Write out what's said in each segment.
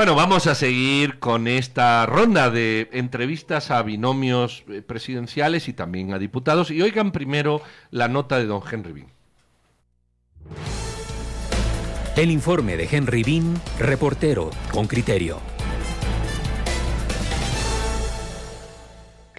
Bueno, vamos a seguir con esta ronda de entrevistas a binomios eh, presidenciales y también a diputados. Y oigan primero la nota de don Henry Bean. El informe de Henry Bean, reportero con criterio.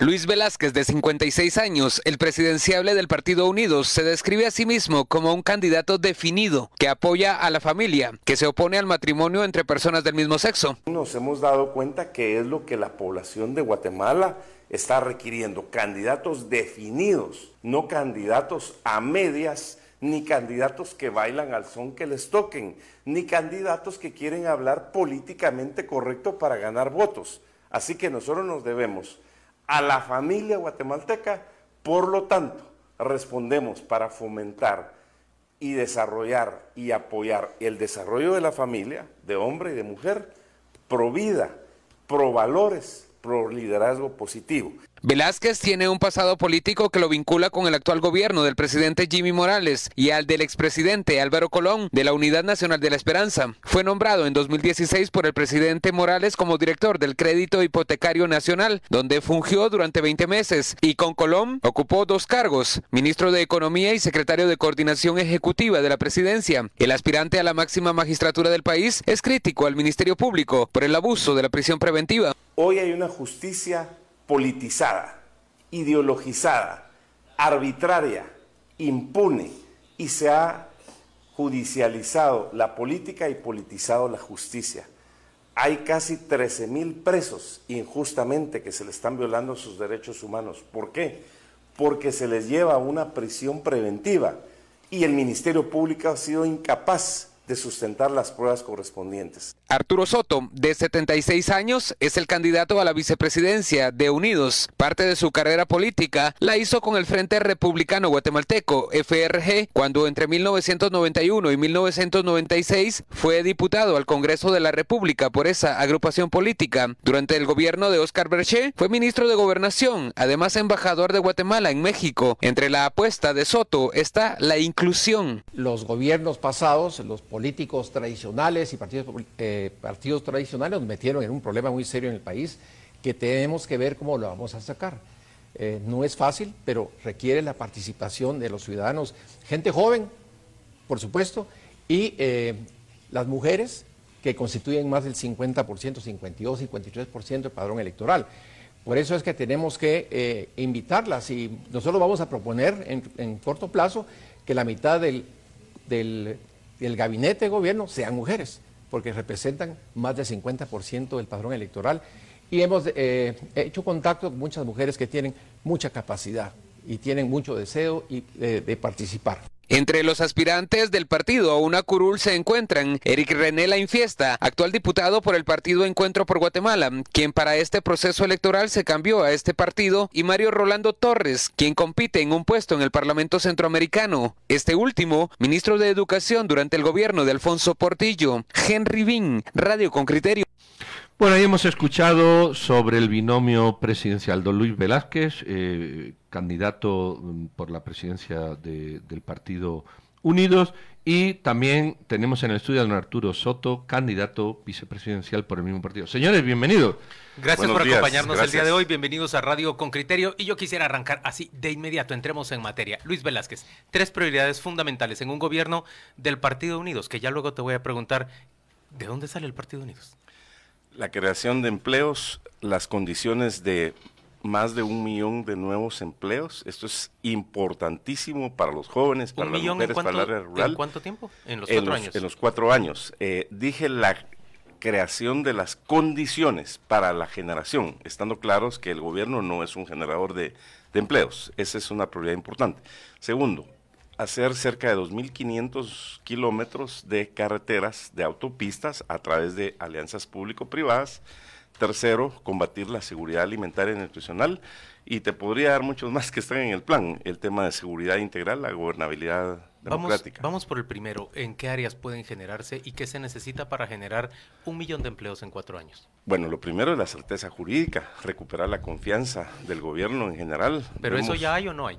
Luis Velázquez, de 56 años, el presidenciable del Partido Unidos, se describe a sí mismo como un candidato definido que apoya a la familia, que se opone al matrimonio entre personas del mismo sexo. Nos hemos dado cuenta que es lo que la población de Guatemala está requiriendo, candidatos definidos, no candidatos a medias, ni candidatos que bailan al son que les toquen, ni candidatos que quieren hablar políticamente correcto para ganar votos. Así que nosotros nos debemos a la familia guatemalteca. Por lo tanto, respondemos para fomentar y desarrollar y apoyar el desarrollo de la familia, de hombre y de mujer, pro vida, pro valores, pro liderazgo positivo. Velázquez tiene un pasado político que lo vincula con el actual gobierno del presidente Jimmy Morales y al del expresidente Álvaro Colón de la Unidad Nacional de la Esperanza. Fue nombrado en 2016 por el presidente Morales como director del Crédito Hipotecario Nacional, donde fungió durante 20 meses y con Colón ocupó dos cargos, ministro de Economía y secretario de Coordinación Ejecutiva de la presidencia. El aspirante a la máxima magistratura del país es crítico al Ministerio Público por el abuso de la prisión preventiva. Hoy hay una justicia politizada, ideologizada, arbitraria, impune y se ha judicializado la política y politizado la justicia. Hay casi 13 mil presos injustamente que se le están violando sus derechos humanos. ¿Por qué? Porque se les lleva a una prisión preventiva y el Ministerio Público ha sido incapaz de sustentar las pruebas correspondientes. Arturo Soto, de 76 años, es el candidato a la vicepresidencia de Unidos. Parte de su carrera política la hizo con el Frente Republicano Guatemalteco, FRG, cuando entre 1991 y 1996 fue diputado al Congreso de la República por esa agrupación política. Durante el gobierno de Oscar Berché fue ministro de Gobernación, además embajador de Guatemala en México. Entre la apuesta de Soto está la inclusión. Los gobiernos pasados, los políticos tradicionales y partidos, eh, partidos tradicionales nos metieron en un problema muy serio en el país que tenemos que ver cómo lo vamos a sacar. Eh, no es fácil, pero requiere la participación de los ciudadanos, gente joven, por supuesto, y eh, las mujeres que constituyen más del 50%, 52, 53% del padrón electoral. Por eso es que tenemos que invitarlas y nosotros vamos a proponer en, en corto plazo que la mitad del, del el gabinete de gobierno sean mujeres, porque representan más del 50% del padrón electoral. Y hemos eh, hecho contacto con muchas mujeres que tienen mucha capacidad y tienen mucho deseo de participar. Entre los aspirantes del partido a una curul se encuentran Eric René La Infiesta, actual diputado por el partido Encuentro por Guatemala, quien para este proceso electoral se cambió a este partido, y Mario Rolando Torres, quien compite en un puesto en el Parlamento Centroamericano. Este último, ministro de Educación durante el gobierno de Alfonso Portillo. Henry Bin, Radio con Criterio. Bueno, ahí hemos escuchado sobre el binomio presidencial don Luis Velázquez, eh, candidato mm, por la presidencia del Partido Unidos, y también tenemos en el estudio a don Arturo Soto, candidato vicepresidencial por el mismo partido. Señores, bienvenidos. Gracias por acompañarnos el día de hoy, bienvenidos a Radio con Criterio, y yo quisiera arrancar así de inmediato, entremos en materia. Luis Velázquez, tres prioridades fundamentales en un gobierno del Partido Unidos, que ya luego te voy a preguntar, ¿de dónde sale el Partido Unidos? La creación de empleos, las condiciones de más de un millón de nuevos empleos. Esto es importantísimo para los jóvenes, para las mujeres, para la área rural. ¿En cuánto tiempo? En los cuatro años. En los cuatro años. Eh, dije la creación de las condiciones para la generación, estando claros que el gobierno no es un generador de, de empleos. Esa es una prioridad importante. Segundo, hacer cerca de 2.500 kilómetros de carreteras, de autopistas a través de alianzas público-privadas. Tercero, combatir la seguridad alimentaria y nutricional. Y te podría dar muchos más que están en el plan. El tema de seguridad integral, la gobernabilidad democrática. Vamos, por el primero. ¿En qué áreas pueden generarse y qué se necesita para generar un millón de empleos en cuatro años? Bueno, lo primero es la certeza jurídica, recuperar la confianza del gobierno en general. ¿Pero eso ya hay o no hay?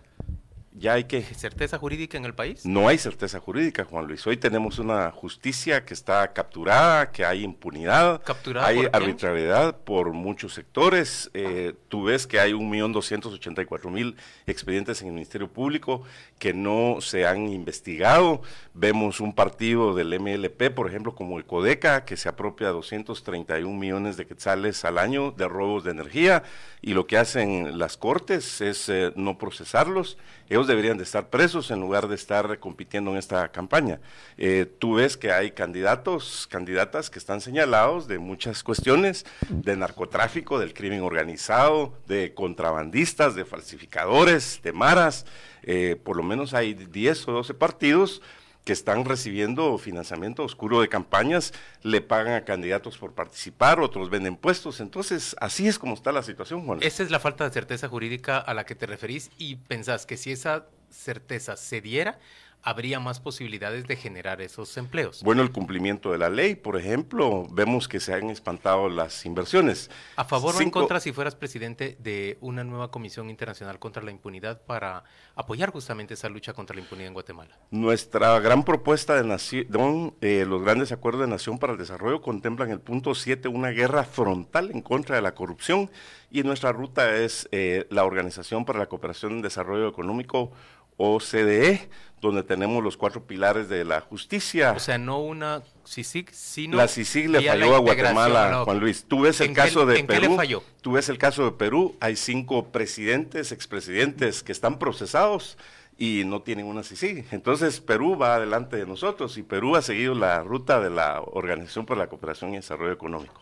Ya hay que... ¿Certeza jurídica en el país? No hay certeza jurídica, Juan Luis. Hoy tenemos una justicia que está capturada, que hay impunidad, ¿Capturada hay por arbitrariedad por muchos sectores. Eh, tú ves que hay un millón doscientos ochenta y cuatro mil expedientes en el Ministerio Público que no se han investigado. Vemos un partido del MLP, por ejemplo, como el Codeca, que se apropia 231 millones de quetzales al año de robos de energía y lo que hacen las cortes es eh, no procesarlos. Ellos deberían de estar presos en lugar de estar compitiendo en esta campaña. Eh, tú ves que hay candidatos, candidatas que están señalados de muchas cuestiones, de narcotráfico, del crimen organizado, de contrabandistas, de falsificadores, de maras. Eh, por lo menos hay 10 o 12 partidos que están recibiendo financiamiento oscuro de campañas, le pagan a candidatos por participar, otros venden puestos. Entonces, así es como está la situación, Juan. Esa es la falta de certeza jurídica a la que te referís y pensás que si esa certeza se diera, habría más posibilidades de generar esos empleos. Bueno, el cumplimiento de la ley, por ejemplo, vemos que se han espantado las inversiones. ¿A favor o en contra si fueras presidente de una nueva comisión internacional contra la impunidad para apoyar justamente esa lucha contra la impunidad en Guatemala? Nuestra gran propuesta de nación, eh, los grandes acuerdos de nación para el desarrollo contemplan el punto 7, una guerra frontal en contra de la corrupción y nuestra ruta es eh, la Organización para la Cooperación y Desarrollo Económico, OCDE, donde tenemos los cuatro pilares de la justicia. O sea, no una CICIG, sino... la CICIG le falló a Guatemala, la Juan. Luis. Tú ves el ¿En qué- caso de en qué le Perú. falló? Tú ves el caso de Perú. Hay cinco presidentes, expresidentes que están procesados y no tienen una CICIG. Entonces Perú va adelante de nosotros y Perú ha seguido la ruta de la Organización para la Cooperación y Desarrollo Económico.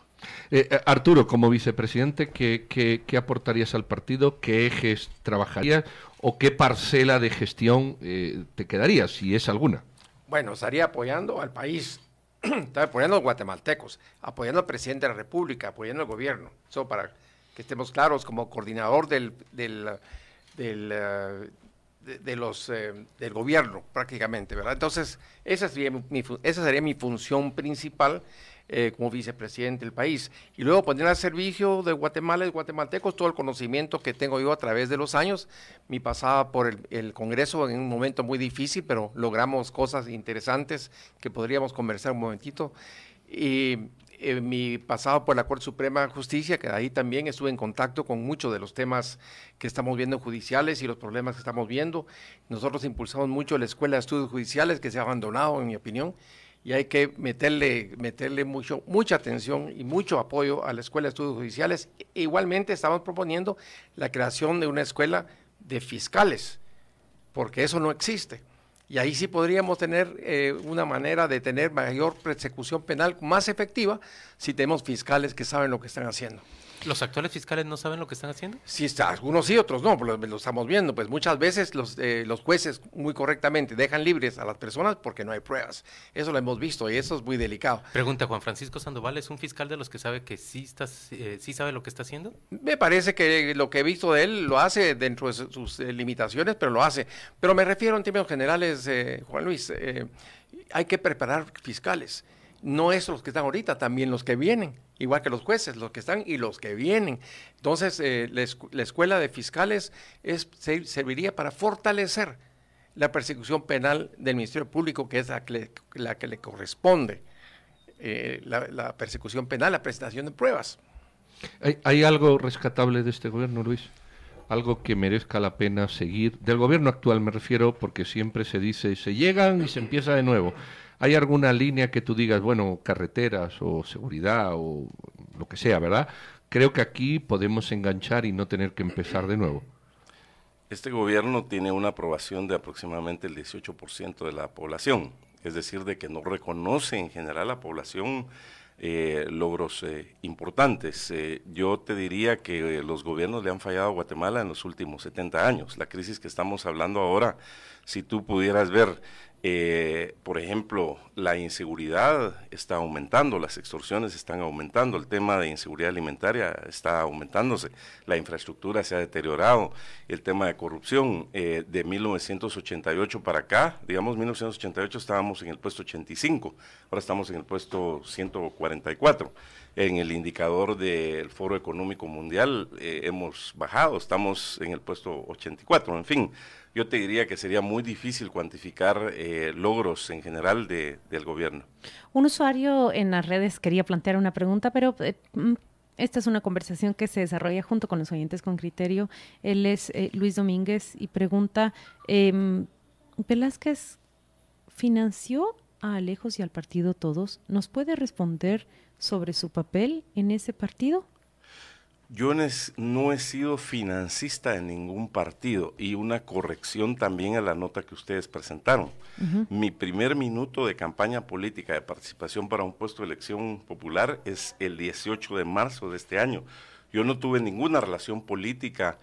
Eh, eh, Arturo, como vicepresidente, ¿qué, qué, qué aportarías al partido? ¿Qué ejes trabajarías? ¿O qué parcela de gestión eh, te quedaría, si es alguna? Bueno, estaría apoyando al país, está apoyando a los guatemaltecos, apoyando al presidente de la República, apoyando al gobierno. Eso para que estemos claros, como coordinador del, del, del, eh, de, los, eh, del gobierno prácticamente, ¿verdad? Entonces, esa sería mi, esa sería mi función principal eh, como vicepresidente del país. Y luego poner al servicio de Guatemala y guatemaltecos todo el conocimiento que tengo yo a través de los años. Mi pasada por el, el Congreso en un momento muy difícil, pero logramos cosas interesantes que podríamos conversar un momentito. Y eh, mi pasado por la Corte Suprema de Justicia, que ahí también estuve en contacto con muchos de los temas que estamos viendo judiciales y los problemas que estamos viendo. Nosotros impulsamos mucho la Escuela de Estudios Judiciales, que se ha abandonado, en mi opinión, y hay que meterle, meterle mucho, mucha atención y mucho apoyo a la Escuela de Estudios Judiciales. E- Igualmente estamos proponiendo la creación de una escuela de fiscales, porque eso no existe. Y ahí sí podríamos tener eh, una manera de tener mayor persecución penal más efectiva si tenemos fiscales que saben lo que están haciendo. ¿Los actuales fiscales no saben lo que están haciendo? Sí, está, algunos sí, otros no, lo, lo estamos viendo. Pues muchas veces los, eh, los jueces muy correctamente dejan libres a las personas porque no hay pruebas. Eso lo hemos visto y eso es muy delicado. Pregunta, ¿Juan Francisco Sandoval es un fiscal de los que sabe que sí, está, eh, sí sabe lo que está haciendo? Me parece que lo que he visto de él lo hace dentro de su- sus eh, limitaciones, pero lo hace. Pero me refiero en términos generales, eh, Juan Luis, eh, hay que preparar fiscales. No es los que están ahorita, también los que vienen, igual que los jueces, los que están y los que vienen. Entonces, eh, la, escu- la escuela de fiscales es, se- serviría para fortalecer la persecución penal del Ministerio Público, que es la que le, la que le corresponde, eh, la, persecución penal, la presentación de pruebas. ¿Hay, hay algo rescatable de este gobierno, Luis? Algo que merezca la pena seguir. Del gobierno actual me refiero porque siempre se dice, se llegan y se empieza de nuevo. ¿Hay alguna línea que tú digas, bueno, carreteras o seguridad o lo que sea, ¿verdad? Creo que aquí podemos enganchar y no tener que empezar de nuevo. Este gobierno tiene una aprobación de aproximadamente el 18% de la población, es decir, de que no reconoce en general la población eh, logros eh, importantes. Eh, yo te diría que eh, los gobiernos le han fallado a Guatemala en los últimos 70 años. La crisis que estamos hablando ahora, si tú pudieras ver, eh, por ejemplo, la inseguridad está aumentando, las extorsiones están aumentando, el tema de inseguridad alimentaria está aumentándose, la infraestructura se ha deteriorado, el tema de corrupción eh, de 1988 para acá, digamos 1988 estábamos en el puesto 85, ahora estamos en el puesto 144. En el indicador del Foro Económico Mundial eh, hemos bajado, estamos en el puesto 84, en fin. Yo te diría que sería muy difícil cuantificar eh, logros en general de, del gobierno. Un usuario en las redes quería plantear una pregunta, pero eh, mm, esta es una conversación que se desarrolla junto con los oyentes con criterio. Él es Luis Domínguez y pregunta, em, Velázquez financió a Alejos y al partido Todos. ¿Nos puede responder sobre su papel en ese partido? Yo no he sido financista en ningún partido y una corrección también a la nota que ustedes presentaron. Mi primer minuto de campaña política de participación para un puesto de elección popular es el 18 de marzo de este año. Yo no tuve ninguna relación política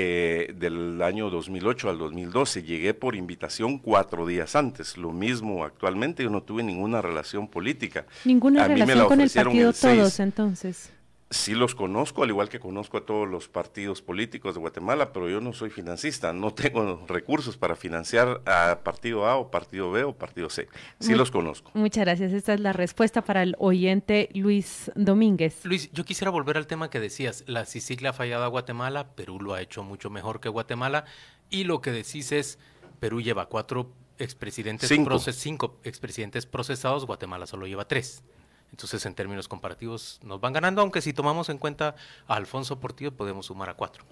eh, del año 2008 al 2012. Llegué por invitación cuatro días antes. Lo mismo actualmente, yo no tuve ninguna relación política. Ninguna relación con el partido Todos, entonces sí los conozco, al igual que conozco a todos los partidos políticos de Guatemala, pero yo no soy financista, no tengo recursos para financiar a partido A o partido B o partido C. Sí los conozco. Muchas gracias. Esta es la respuesta para el oyente Luis Domínguez. Luis, yo quisiera volver al tema que decías. La CICIG le ha fallado a Guatemala, Perú lo ha hecho mucho mejor que Guatemala, y lo que decís es, Perú lleva cuatro expresidentes, cinco, cinco expresidentes procesados, Guatemala solo lleva tres. Entonces, en términos comparativos, nos van ganando, aunque si tomamos en cuenta a Alfonso Portillo, podemos sumar a cuatro.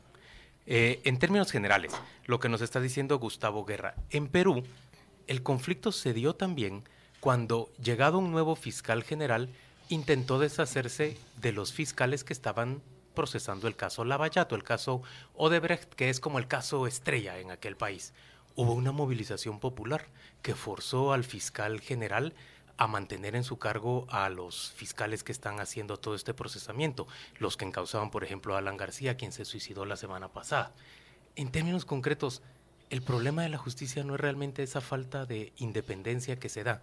Eh, en términos generales, lo que nos está diciendo Gustavo Guerra, en Perú, el conflicto se dio también cuando, llegado un nuevo fiscal general, intentó deshacerse de los fiscales que estaban procesando el caso Lavallato, el caso Odebrecht, que es como el caso estrella en aquel país. Hubo una movilización popular que forzó al fiscal general a mantener en su cargo a los fiscales que están haciendo todo este procesamiento, los que encausaban, por ejemplo, a Alan García, quien se suicidó la semana pasada. En términos concretos, el problema de la justicia no es realmente esa falta de independencia que se da.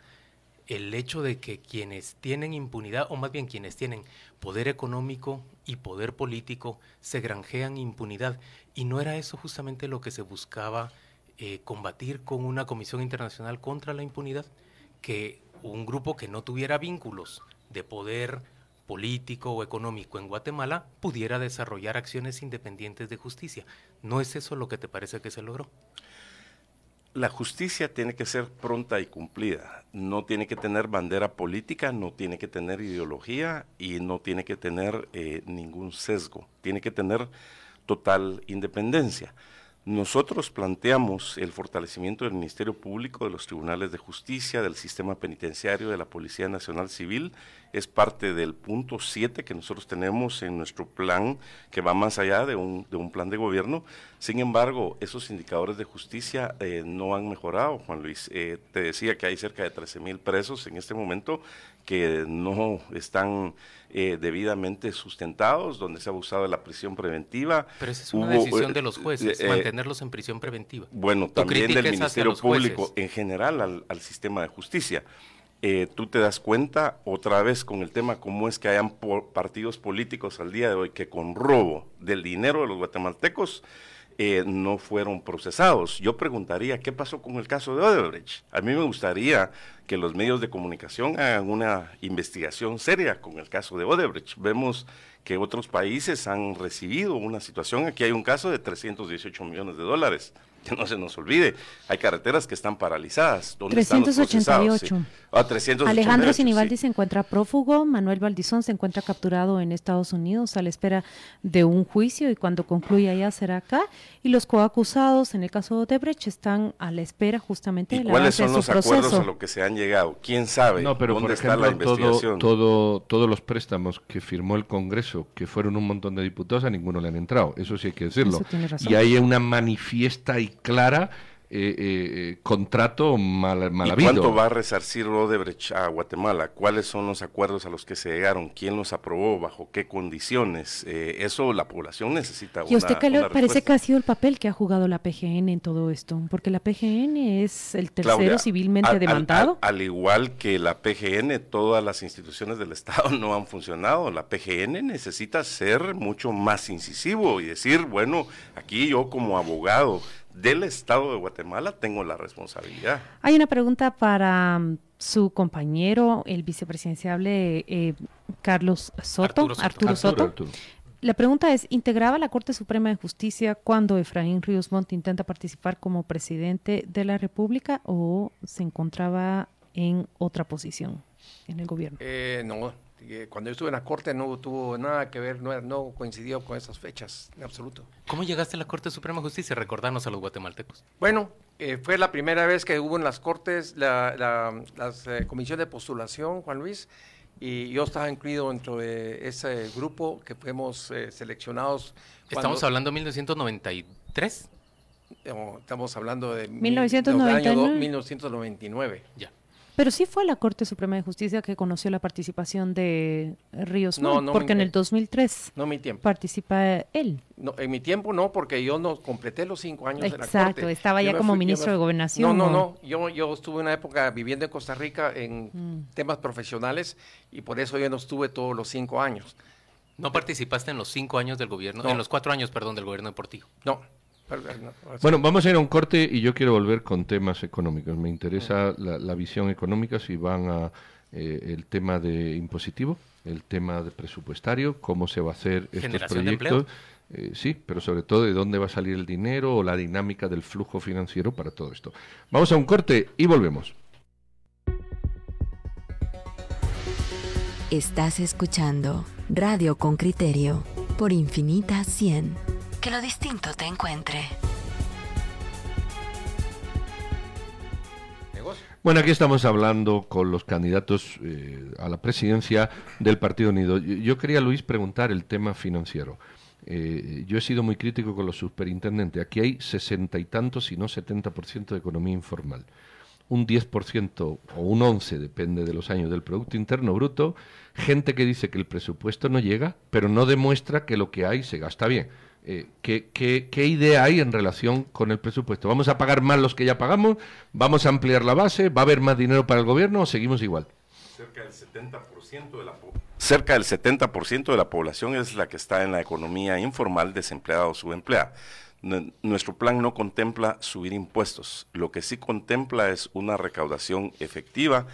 El hecho de que quienes tienen impunidad, o más bien quienes tienen poder económico y poder político, se granjean impunidad. Y no era eso justamente lo que se buscaba eh, combatir con una comisión internacional contra la impunidad, que un grupo que no tuviera vínculos de poder político o económico en Guatemala pudiera desarrollar acciones independientes de justicia. ¿No es eso lo que te parece que se logró? La justicia tiene que ser pronta y cumplida. No tiene que tener bandera política, no tiene que tener ideología y no tiene que tener eh, ningún sesgo. Tiene que tener total independencia. Nosotros planteamos el fortalecimiento del Ministerio Público, de los tribunales de justicia, del sistema penitenciario, de la Policía Nacional Civil. Es parte del punto 7 que nosotros tenemos en nuestro plan, que va más allá de un, de un plan de gobierno. Sin embargo, esos indicadores de justicia eh, no han mejorado, Juan Luis. Eh, te decía que hay cerca de 13 mil presos en este momento que no están eh, debidamente sustentados, donde se ha abusado de la prisión preventiva. Pero esa es una decisión de los jueces, mantenerlos en prisión preventiva. Bueno, también del Ministerio Público en general al, sistema de justicia. Tú te das cuenta otra vez con el tema cómo es que hayan partidos políticos al día de hoy que con robo del dinero de los guatemaltecos eh, no fueron procesados. Yo preguntaría, ¿qué pasó con el caso de Odebrecht? A mí me gustaría que los medios de comunicación hagan una investigación seria con el caso de Odebrecht. Vemos que otros países han recibido una situación, aquí hay un caso de 318 millones de dólares que no se nos olvide, hay carreteras que están paralizadas. 388. Ah, Alejandro Sinibaldi se encuentra prófugo, Manuel Valdizón se encuentra capturado en Estados Unidos a la espera de un juicio y cuando concluya ya será acá. Y los coacusados en el caso de Odebrecht están a la espera justamente de la ¿Cuáles son los acuerdos a los que se han llegado? ¿Quién sabe no, pero dónde está la investigación? Todo, todos los préstamos que firmó el Congreso, que fueron un montón de diputados, a ninguno le han entrado. Eso sí hay que decirlo. Y hay una manifiesta y clara eh, eh, contrato mal, mal ¿Y ¿Cuánto va a resarcir Odebrecht a Guatemala? ¿Cuáles son los acuerdos a los que se llegaron? ¿Quién los aprobó? ¿Bajo qué condiciones? Eh, eso la población necesita. ¿Y a usted qué le parece que ha sido el papel que ha jugado la PGN en todo esto? Porque la PGN es el tercero civilmente demandado. Al, igual que la PGN, todas las instituciones del Estado no han funcionado. La PGN necesita ser mucho más incisivo y decir, bueno, aquí yo como abogado del Estado de Guatemala tengo la responsabilidad. Hay una pregunta para mm, su compañero, el vicepresidenciable eh, Carlos Soto, Arturo Soto. La pregunta es, ¿integraba la Corte Suprema de Justicia cuando Efraín Ríos Montt intenta participar como presidente de la República o se encontraba en otra posición en el gobierno? Eh, no, cuando yo estuve en la Corte no tuvo nada que ver, no, no coincidió con esas fechas, en absoluto. ¿Cómo llegaste a la Corte Suprema de Justicia? Recordarnos a los guatemaltecos. Bueno, eh, fue la primera vez que hubo en las Cortes la, la eh, comisión de postulación, Juan Luis, y yo estaba incluido dentro de ese grupo que fuimos eh, seleccionados. ¿Estamos hablando de 1993? estamos hablando de 1999. 1999. Ya. Pero sí fue la Corte Suprema de Justicia que conoció la participación de Ríos no, no porque en el 2003 no mi tiempo. participa él. No, en mi tiempo no, porque yo no completé los cinco años Exacto, en la Corte. Exacto, estaba ya como ministro de Gobernación. No, no, no, yo, yo estuve una época viviendo en Costa Rica en mm. temas profesionales y por eso yo no estuve todos los cinco años. ¿No participaste en los cinco años del gobierno, en los cuatro años, perdón, del gobierno deportivo? No. Bueno, vamos a ir a un corte y yo quiero volver con temas económicos. Me interesa la, visión económica, si van a eh, el tema de impositivo, el tema de presupuestario, cómo se va a hacer estos proyectos. Eh, sí, pero sobre todo de dónde va a salir el dinero o la dinámica del flujo financiero para todo esto. Vamos a un corte y volvemos. Estás escuchando Radio con Criterio por Infinita 100 que lo distinto te encuentre. Bueno, aquí estamos hablando con los candidatos eh, a la presidencia del Partido Unido. Yo, quería, Luis, preguntar el tema financiero. Eh, yo he sido muy crítico con los superintendentes. Aquí hay sesenta y tantos, si no setenta por ciento de economía informal. Un 10% o un 11%, depende de los años, del Producto Interno Bruto. Gente que dice que el presupuesto no llega, pero no demuestra que lo que hay se gasta bien. Eh, ¿qué, idea hay en relación con el presupuesto? ¿Vamos a pagar más los que ya pagamos? ¿Vamos a ampliar la base? ¿Va a haber más dinero para el gobierno o seguimos igual? Cerca del 70% de la, cerca del 70 de la población es la que está en la economía informal, desempleada o subempleada. Nuestro plan no contempla subir impuestos, lo que sí contempla es una recaudación efectiva,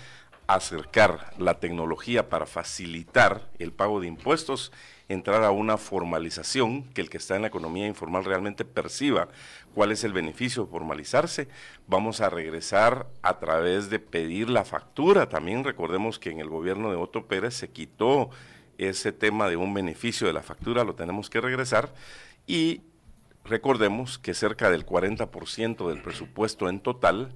acercar la tecnología para facilitar el pago de impuestos entrar a una formalización, que el que está en la economía informal realmente perciba cuál es el beneficio de formalizarse. Vamos a regresar a través de pedir la factura. También recordemos que en el gobierno de Otto Pérez se quitó ese tema de un beneficio de la factura, lo tenemos que regresar. Y recordemos que cerca del 40% del presupuesto en total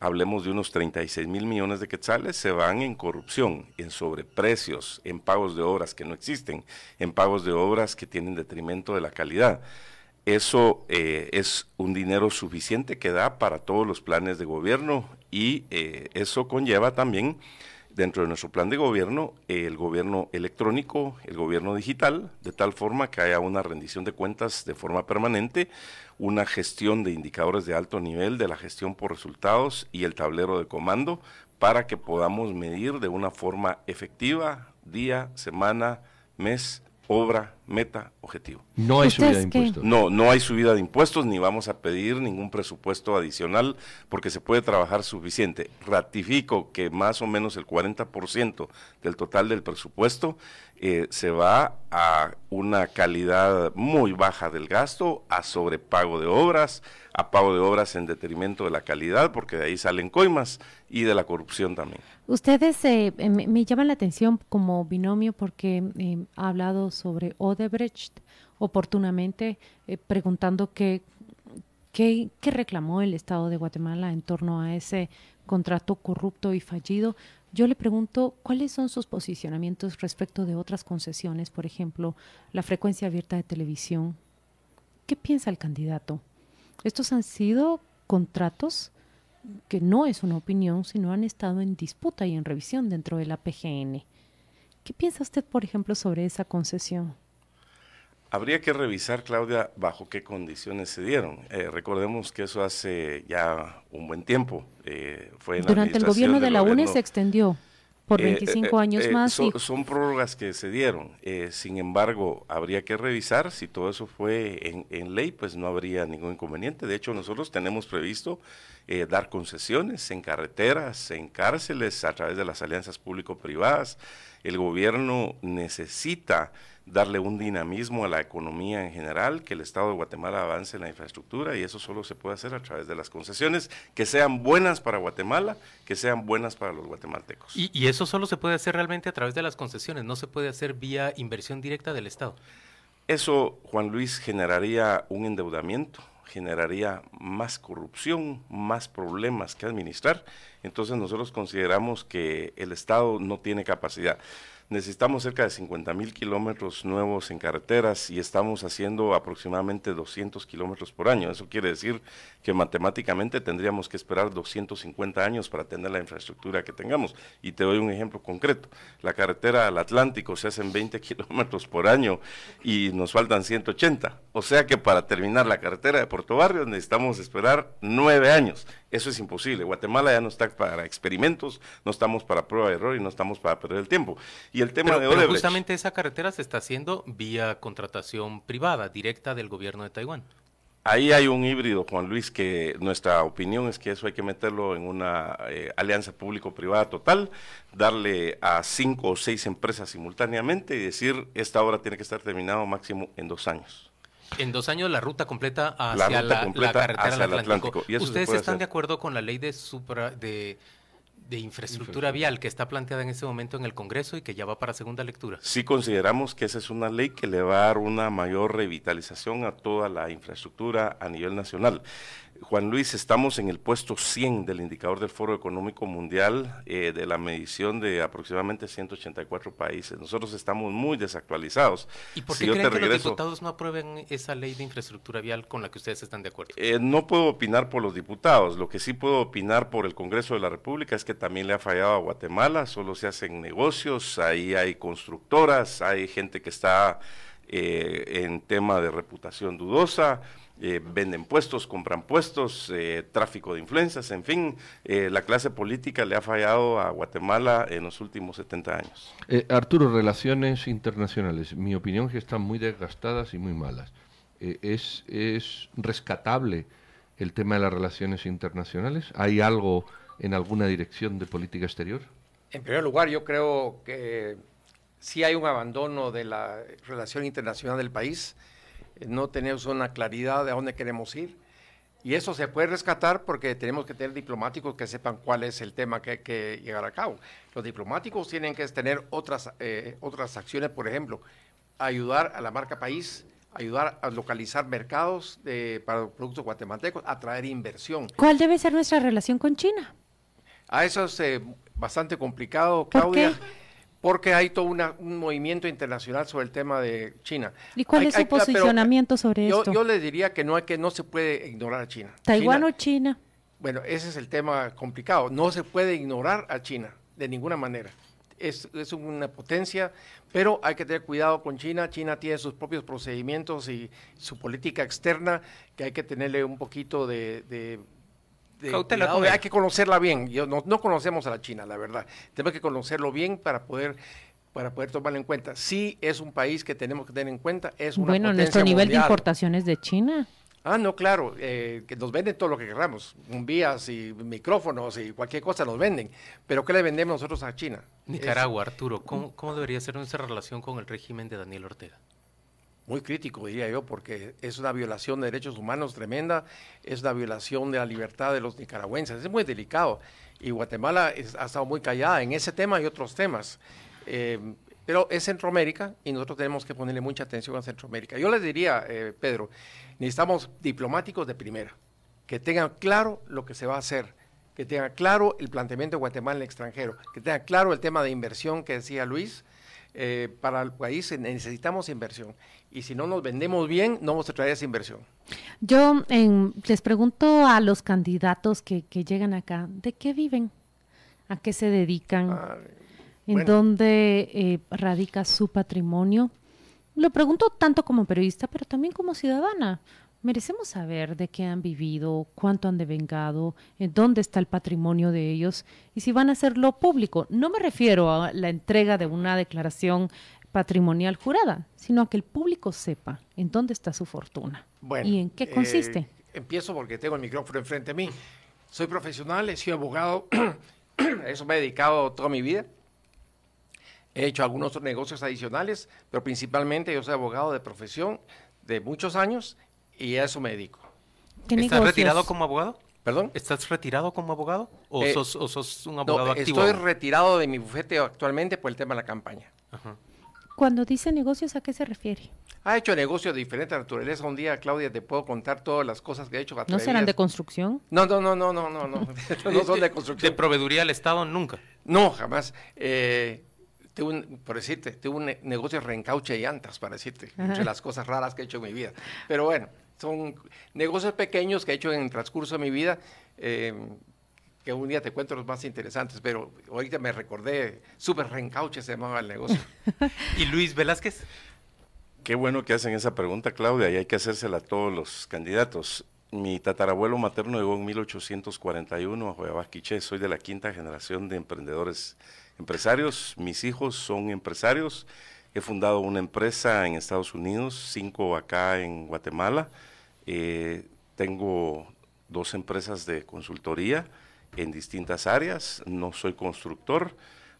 hablemos de unos 36 mil millones de quetzales, se van en corrupción, en sobreprecios, en pagos de obras que no existen, en pagos de obras que tienen detrimento de la calidad. Eso eh, es un dinero suficiente que da para todos los planes de gobierno y eh, eso conlleva también dentro de nuestro plan de gobierno el gobierno electrónico, el gobierno digital, de tal forma que haya una rendición de cuentas de forma permanente, una gestión de indicadores de alto nivel de la gestión por resultados y el tablero de comando para que podamos medir de una forma efectiva día, semana, mes, obra, meta, objetivo. No hay subida de impuestos. No, no hay subida de impuestos ni vamos a pedir ningún presupuesto adicional porque se puede trabajar suficiente. Ratifico que más o menos el 40% del total del presupuesto eh, se va a una calidad muy baja del gasto, a sobrepago de obras, a pago de obras en detrimento de la calidad, porque de ahí salen coimas y de la corrupción también. Ustedes eh, me, llaman la atención como binomio porque eh, ha hablado sobre Odebrecht oportunamente, eh, preguntando qué reclamó el Estado de Guatemala en torno a ese contrato corrupto y fallido. Yo le pregunto cuáles son sus posicionamientos respecto de otras concesiones, por ejemplo, la frecuencia abierta de televisión. ¿Qué piensa el candidato? Estos han sido contratos que no es una opinión, sino han estado en disputa y en revisión dentro de la PGN. ¿Qué piensa usted, por ejemplo, sobre esa concesión? Habría que revisar, Claudia, bajo qué condiciones se dieron. Eh, recordemos que eso hace ya un buen tiempo. Eh, fue Durante el gobierno de la UNE se extendió. Por 25 años más. Son, prórrogas que se dieron. sin embargo, habría que revisar si todo eso fue en, en, ley, pues no habría ningún inconveniente. De hecho, nosotros tenemos previsto dar concesiones en carreteras, en cárceles, a través de las alianzas público-privadas. El gobierno necesita darle un dinamismo a la economía en general, que el Estado de Guatemala avance en la infraestructura y eso solo se puede hacer a través de las concesiones que sean buenas para Guatemala, que sean buenas para los guatemaltecos. Y, eso solo se puede hacer realmente a través de las concesiones, no se puede hacer vía inversión directa del Estado. Eso, Juan Luis, generaría un endeudamiento, generaría más corrupción, más problemas que administrar. Entonces nosotros consideramos que el Estado no tiene capacidad necesitamos cerca de 50 mil kilómetros nuevos en carreteras y estamos haciendo aproximadamente 200 kilómetros por año. Eso quiere decir que matemáticamente tendríamos que esperar 250 años para tener la infraestructura que tengamos. Y te doy un ejemplo concreto. La carretera al Atlántico se hace en 20 kilómetros por año y nos faltan 180. O sea que para terminar la carretera de Puerto Barrio necesitamos esperar nueve años. Eso es imposible. Guatemala ya no está para experimentos, no estamos para prueba de error y no estamos para perder el tiempo. Y el tema de Odebrecht. justamente esa carretera se está haciendo vía contratación privada, directa del gobierno de Taiwán. Ahí hay un híbrido, Juan Luis, que nuestra opinión es que eso hay que meterlo en una eh, alianza público-privada total, darle a cinco o seis empresas simultáneamente y decir, esta obra tiene que estar terminada máximo en dos años. En dos años la ruta completa hacia la, carretera del Atlántico. ¿Ustedes están de acuerdo con la ley de, supra, de de infraestructura vial que está planteada en este momento en el Congreso y que ya va para segunda lectura. Sí consideramos que esa es una ley que le va a dar una mayor revitalización a toda la infraestructura a nivel nacional. Juan Luis, estamos en el puesto 100 del indicador del Foro Económico Mundial eh, de la medición de aproximadamente 184 países. Nosotros estamos muy desactualizados. ¿Y por qué creen que los diputados no aprueben esa ley de infraestructura vial con la que ustedes están de acuerdo? Eh, no puedo opinar por los diputados. Lo que sí puedo opinar por el Congreso de la República es que también le ha fallado a Guatemala. Solo se hacen negocios, ahí hay constructoras, hay gente que está eh, en tema de reputación dudosa. Eh, venden puestos, compran puestos, eh, tráfico de influencias, en fin, eh, la clase política le ha fallado a Guatemala en los últimos 70 años. Arturo, relaciones internacionales, mi opinión es que están muy desgastadas y muy malas. ¿es, ¿Es rescatable el tema de las relaciones internacionales? ¿Hay algo en alguna dirección de política exterior? En primer lugar, yo creo que sí hay un abandono de la relación internacional del país no tenemos una claridad de a dónde queremos ir. Y eso se puede rescatar porque tenemos que tener diplomáticos que sepan cuál es el tema que hay que llegar a cabo. Los diplomáticos tienen que tener otras, eh, otras acciones, por ejemplo, ayudar a la marca país, ayudar a localizar mercados de, para los productos guatemaltecos, atraer inversión. ¿Cuál debe ser nuestra relación con China? A eso es eh, bastante complicado, Claudia porque hay todo un movimiento internacional sobre el tema de China. ¿Y cuál es su posicionamiento sobre yo, esto? Yo le diría que no, hay, que no se puede ignorar a China. ¿Taiwán o China? Bueno, ese es el tema complicado. No se puede ignorar a China de ninguna manera. Es, una potencia, pero hay que tener cuidado con China. China tiene sus propios procedimientos y su política externa que hay que tenerle un poquito de hay que conocerla bien. Yo, no, no, conocemos a la China, la verdad. Tenemos que conocerlo bien para poder para poder tomarlo en cuenta. Sí es un país que tenemos que tener en cuenta. Es una bueno, nuestro nivel de importaciones de China. Ah, no, claro, eh, que nos venden todo lo que queramos, vías y micrófonos y cualquier cosa nos venden, pero ¿qué le vendemos nosotros a China? Nicaragua, Arturo, ¿cómo, ¿cómo debería ser nuestra relación con el régimen de Daniel Ortega? Muy crítico, diría yo, porque es una violación de derechos humanos tremenda, es una violación de la libertad de los nicaragüenses, es muy delicado. Y Guatemala ha estado muy callada en ese tema y otros temas. Eh, pero es Centroamérica y nosotros tenemos que ponerle mucha atención a Centroamérica. Yo les diría, eh, Pedro, necesitamos diplomáticos de primera, que tengan claro lo que se va a hacer, que tengan claro el planteamiento de Guatemala en el extranjero, que tengan claro el tema de inversión que decía Luis. Eh, para el país necesitamos inversión y si no nos vendemos bien, no vamos a traer esa inversión. Yo les pregunto a los candidatos que, llegan acá, ¿de qué viven? ¿A qué se dedican? Ah, ¿En dónde eh, radica su patrimonio? Lo pregunto tanto como periodista, pero también como ciudadana. Merecemos saber de qué han vivido, cuánto han devengado, en dónde está el patrimonio de ellos y si van a hacerlo público. No me refiero a la entrega de una declaración patrimonial jurada, sino a que el público sepa en dónde está su fortuna y en qué consiste. Eh, empiezo porque tengo el micrófono enfrente de mí. Soy profesional, he sido abogado, eso me he dedicado toda mi vida. He hecho algunos negocios adicionales, pero principalmente yo soy abogado de profesión de muchos años y a eso me dedico. ¿Estás retirado como abogado? ¿Perdón? ¿Estás retirado como abogado o, eh, sos, un abogado activo? Estoy retirado de mi bufete actualmente por el tema de la campaña. Cuando dice negocios, ¿a qué se refiere? Ha hecho negocios de diferente naturaleza. Un día, Claudia, te puedo contar todas las cosas que ha hecho. ¿No serán de construcción? No, no, no, no, no, no, no, no son de construcción. ¿De proveeduría al Estado? Nunca. No, jamás. Eh, un, por decirte, tuve un negocio de reencauche de llantas, para decirte, entre las cosas raras que he hecho en mi vida. Pero bueno, son negocios pequeños que he hecho en el transcurso de mi vida, eh, que un día te cuento los más interesantes, pero ahorita me recordé, Super Reencauche se llamaba el negocio. ¿Y Luis Velázquez? Qué bueno que hacen esa pregunta, Claudia, y hay que hacérsela a todos los candidatos. Mi tatarabuelo materno llegó en 1841 a Joyabasquiche, soy de la quinta generación de emprendedores empresarios, mis hijos son empresarios, he fundado una empresa en Estados Unidos, cinco acá en Guatemala, eh, tengo dos empresas de consultoría en distintas áreas, no soy constructor,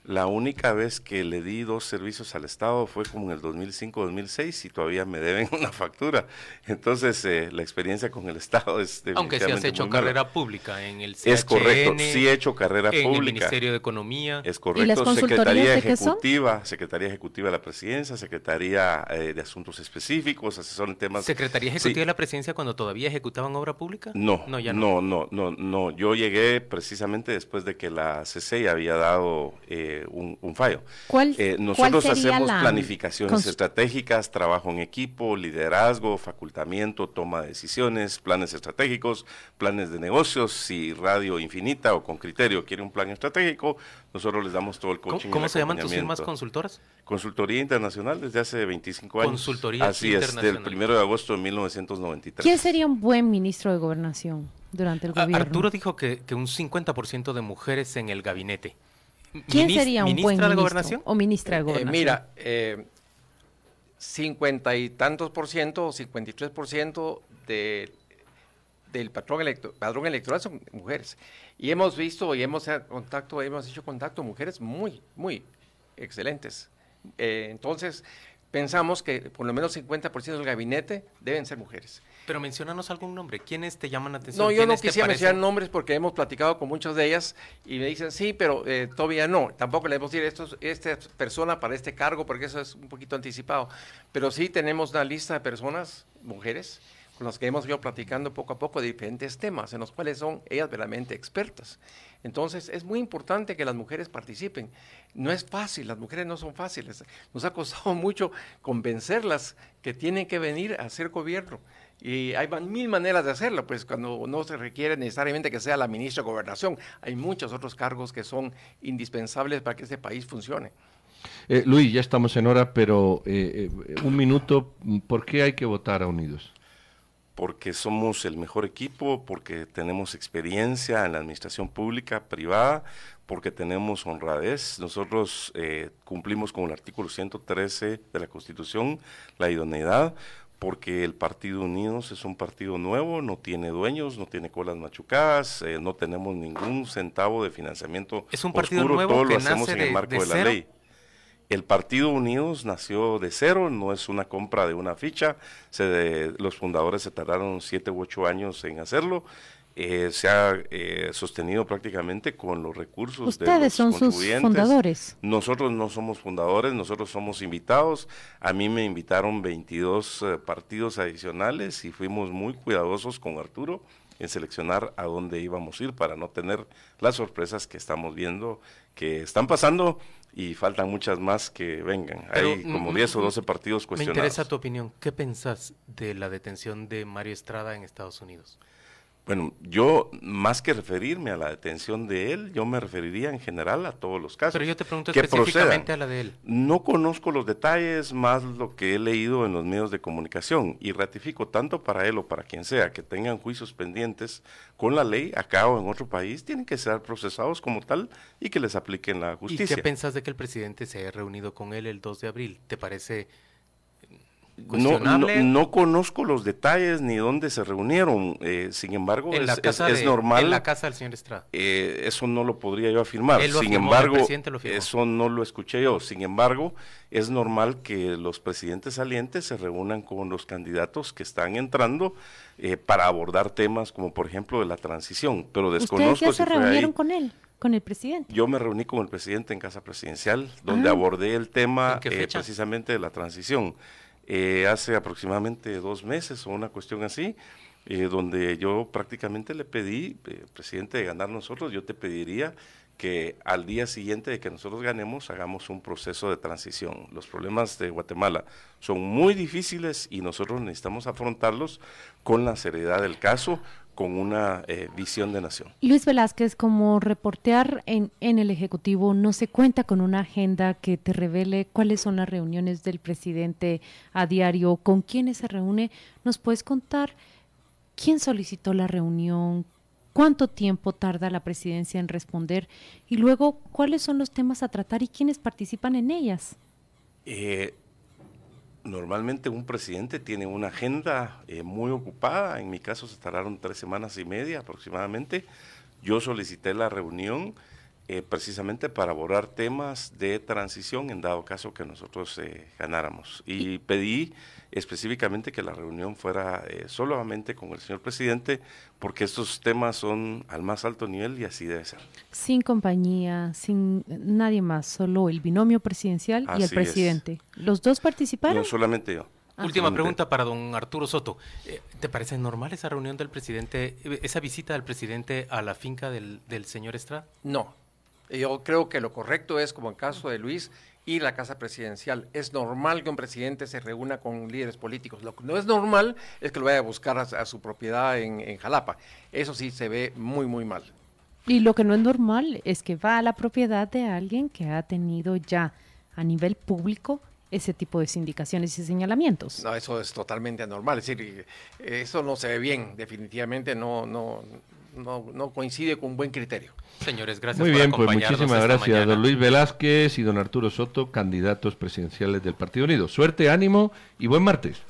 la única vez que le di dos servicios al Estado fue como en el 2005-2006 y todavía me deben una factura. Entonces, eh, la experiencia con el Estado es Aunque si has hecho carrera pública en el CHN, Es correcto, sí he hecho carrera pública. En el Ministerio de Economía. Es correcto, Secretaría Ejecutiva, Secretaría Ejecutiva de la Presidencia, Secretaría eh, de Asuntos Específicos, asesor en temas... ¿Secretaría Ejecutiva de la Presidencia cuando todavía ejecutaban obra pública? No, no, ya no. No, no, no, Yo llegué precisamente después de que la CCI había dado... Eh, un, fallo. Eh, nosotros hacemos planificaciones estratégicas, trabajo en equipo, liderazgo, facultamiento, toma de decisiones, planes estratégicos, planes de negocios. Si Radio Infinita o con criterio quiere un plan estratégico, nosotros les damos todo el coaching. ¿Cómo, se llaman tus firmas consultoras? Consultoría Internacional desde hace 25 años. Consultoría Así es, del primero de agosto de 1993. ¿Quién sería un buen ministro de Gobernación durante el gobierno? Arturo dijo que, que un 50% de mujeres en el gabinete. ¿Quién sería un buen de gobernación? o ministra de eh, gobernación? mira, eh, cincuenta y tantos por ciento o 53 por ciento de, del patrón padrón electoral son mujeres. Y hemos visto y hemos contacto, hemos hecho contacto mujeres muy, muy excelentes. Eh, entonces, pensamos que por lo menos 50% del gabinete deben ser mujeres. Pero mencionanos algún nombre. ¿Quiénes te llaman la atención? No, yo no quisiera mencionar nombres porque hemos platicado con muchas de ellas y me dicen, sí, pero eh, todavía no. Tampoco le a decir, esto, esta persona para este cargo porque eso es un poquito anticipado. Pero sí tenemos una lista de personas, mujeres, con las que hemos ido platicando poco a poco de diferentes temas en los cuales son ellas verdaderamente expertas. Entonces es muy importante que las mujeres participen. No es fácil, las mujeres no son fáciles. Nos ha costado mucho convencerlas que tienen que venir a hacer gobierno. Y hay mil maneras de hacerlo, pues cuando no se requiere necesariamente que sea la ministra de Gobernación, hay muchos otros cargos que son indispensables para que este país funcione. Eh, Luis, ya estamos en hora, pero eh, eh, un minuto, ¿por qué hay que votar a Unidos? Porque somos el mejor equipo, porque tenemos experiencia en la administración pública, privada, porque tenemos honradez. Nosotros cumplimos con el artículo 113 de la Constitución, la idoneidad, porque el Partido Unidos es un partido nuevo, no tiene dueños, no tiene colas machucadas, eh, no tenemos ningún centavo de financiamiento. Es un partido nuevo todo lo hacemos en el marco de, la ley. El Partido Unidos nació de cero, no es una compra de una ficha. Se los fundadores se tardaron siete u ocho años en hacerlo eh, se ha eh, sostenido prácticamente con los recursos Ustedes de los son sus fundadores. Nosotros no somos fundadores, nosotros somos invitados. A mí me invitaron 22 eh, partidos adicionales y fuimos muy cuidadosos con Arturo en seleccionar a dónde íbamos a ir para no tener las sorpresas que estamos viendo que están pasando y faltan muchas más que vengan. Hay como 10 o 12 partidos cuestionados. Me interesa tu opinión. ¿Qué pensás de la detención de Mario Estrada en Estados Unidos? Bueno, yo más que referirme a la detención de él, yo me referiría en general a todos los casos. Pero yo te pregunto específicamente a la de él. No conozco los detalles, más lo que he leído en los medios de comunicación y ratifico tanto para él o para quien sea que tengan juicios pendientes con la ley acá o en otro país, tienen que ser procesados como tal y que les apliquen la justicia. ¿Y qué pensás de que el presidente se haya reunido con él el 2 de abril? ¿Te parece no, no, conozco los detalles ni dónde se reunieron, eh, sin embargo, es, normal. En la casa del señor Estrada. Eh, eso no lo podría yo afirmar. sin embargo, eso no lo escuché yo. Sin embargo, es normal que los presidentes salientes se reúnan con los candidatos que están entrando eh, para abordar temas como, por ejemplo, de la transición. Pero desconozco ¿Ustedes ya se reunieron con él? con el presidente. Yo me reuní con el presidente en Casa Presidencial, donde ah. abordé el tema precisamente de la transición. Eh, hace aproximadamente dos meses o una cuestión así, eh, donde yo prácticamente le pedí, eh, presidente, de ganar nosotros, yo te pediría que al día siguiente de que nosotros ganemos hagamos un proceso de transición. Los problemas de Guatemala son muy difíciles y nosotros necesitamos afrontarlos con la seriedad del caso, con una eh, visión de nación. Luis Velázquez, como reportear en, en el Ejecutivo, ¿no se cuenta con una agenda que te revele cuáles son las reuniones del presidente a diario, con quiénes se reúne? ¿Nos puedes contar quién solicitó la reunión? ¿Cuánto tiempo tarda la presidencia en responder? Y luego, ¿cuáles son los temas a tratar y quiénes participan en ellas? Eh, Normalmente un presidente tiene una agenda eh, muy ocupada, en mi caso se tardaron tres semanas y media aproximadamente. Yo solicité la reunión eh, precisamente para abordar temas de transición en dado caso que nosotros eh, ganáramos. Y pedí específicamente que la reunión fuera eh, solamente con el señor presidente, porque estos temas son al más alto nivel y así debe ser. Sin compañía, sin nadie más, solo el binomio presidencial y el presidente. ¿Los dos participaron? No, solamente yo. Última pregunta para don Arturo Soto. ¿Te parece normal esa reunión del presidente, esa visita del presidente a la finca del, del señor Estrada? No, yo creo que lo correcto es, como en caso de Luis, y la Casa Presidencial. Es normal que un presidente se reúna con líderes políticos. Lo que no es normal es que lo vaya a buscar a, su propiedad en, Jalapa. Eso sí se ve muy, muy mal. Y lo que no es normal es que va a la propiedad de alguien que ha tenido ya a nivel público ese tipo de sindicaciones y señalamientos. No, eso es totalmente anormal. Es decir, eso no se ve bien. Definitivamente no, no, no, no coincide con un buen criterio. Señores, gracias Muy bien, pues muchísimas gracias, don Luis Velázquez y don Arturo Soto, candidatos presidenciales del Partido Unido. Suerte, ánimo y buen martes.